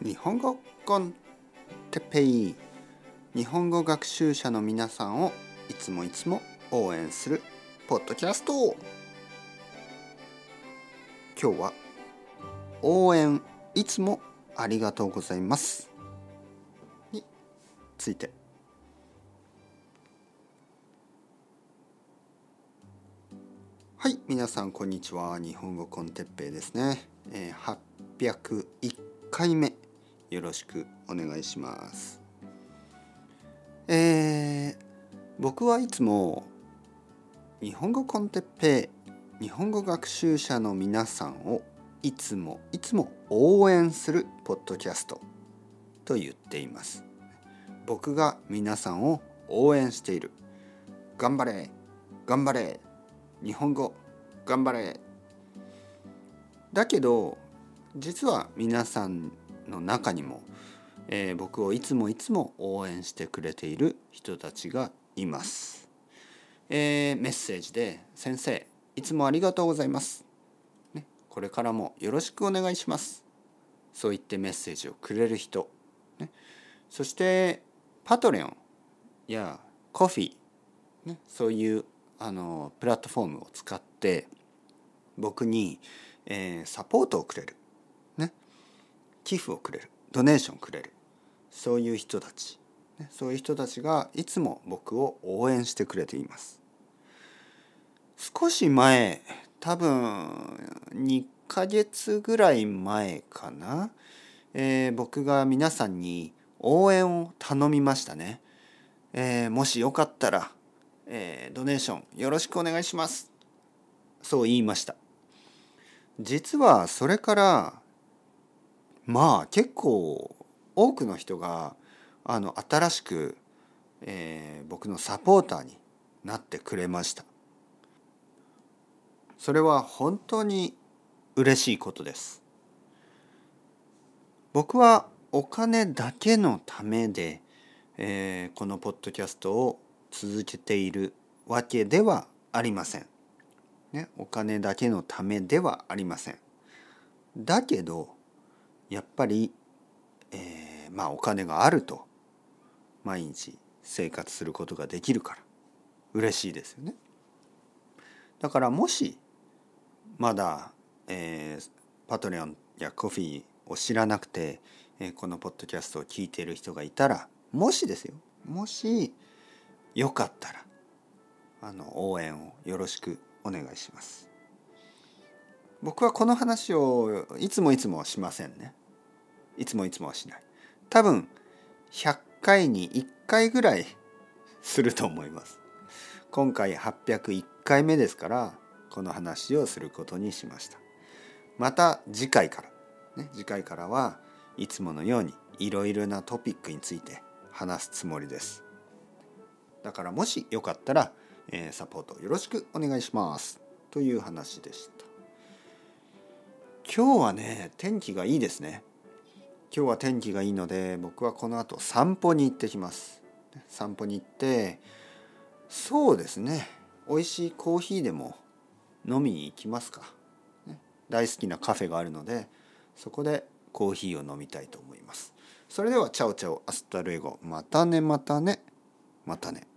日本語コンテッペイ日本語学習者の皆さんをいつもいつも応援するポッドキャスト。今日は応援いつもありがとうございます。について。はい皆さんこんにちは。日本語コンテッペイですね、えー、801回目。よろしくお願いします。えー、僕はいつも日本語コンテッペイ日本語学習者の皆さんをいつもいつも応援するポッドキャストと言っています。僕が皆さんを応援している。頑張れ。頑張れ。日本語頑張れ。だけど実は皆さんの中にも、えー、僕をいつもいつも応援してくれている人たちがいます、えー、メッセージで「先生いつもありがとうございます」ね、これからもよろしくお願いします。そう言ってメッセージをくれる人、ね、そしてパトレオンやコフィ。ー、ね、そういうあのプラットフォームを使って僕に、えー、サポートをくれる、寄付をくれるドネーションくれる。そういう人たち、そういう人たちがいつも僕を応援してくれています。少し前多分2ヶ月ぐらい前かな、えー、僕が皆さんに応援を頼みましたね、えー、もしよかったら、えー、ドネーションよろしくお願いします。そう言いました。実はそれからまあ結構多くの人があの新しく、えー、僕のサポーターになってくれました。それは本当に嬉しいことです。僕はお金だけのためで、えー、このポッドキャストを続けているわけではありません。ね、お金だけのためではありません。だけどやっぱり、えー、まあお金があると毎日生活することができるから嬉しいですよね。だからもしまだ、えー、パトレオンやコフィーを知らなくて、えー、このポッドキャストを聞いている人がいたらもしですよもしよかったらあの応援をよろしくお願いします僕はこの話をいつもいつもしませんねいつもいつもはしない。多分100回に1回ぐらいすると思います。今回801回目ですからこの話をすることにしました。また次回から、ね、次回からはいつものようにいろいろなトピックについて話すつもりです。だからもしよかったらえー、サポートよろしくお願いします。という話でした。今日はね天気がいいですね。今日は天気がいいので僕はこの後散歩に行ってきます。散歩に行ってそうですね美味しいコーヒーでも飲みに行きますか、ね、大好きなカフェがあるのでそこでコーヒーを飲みたいと思います。それでは chao chao hasta luego。またねまたねまたね。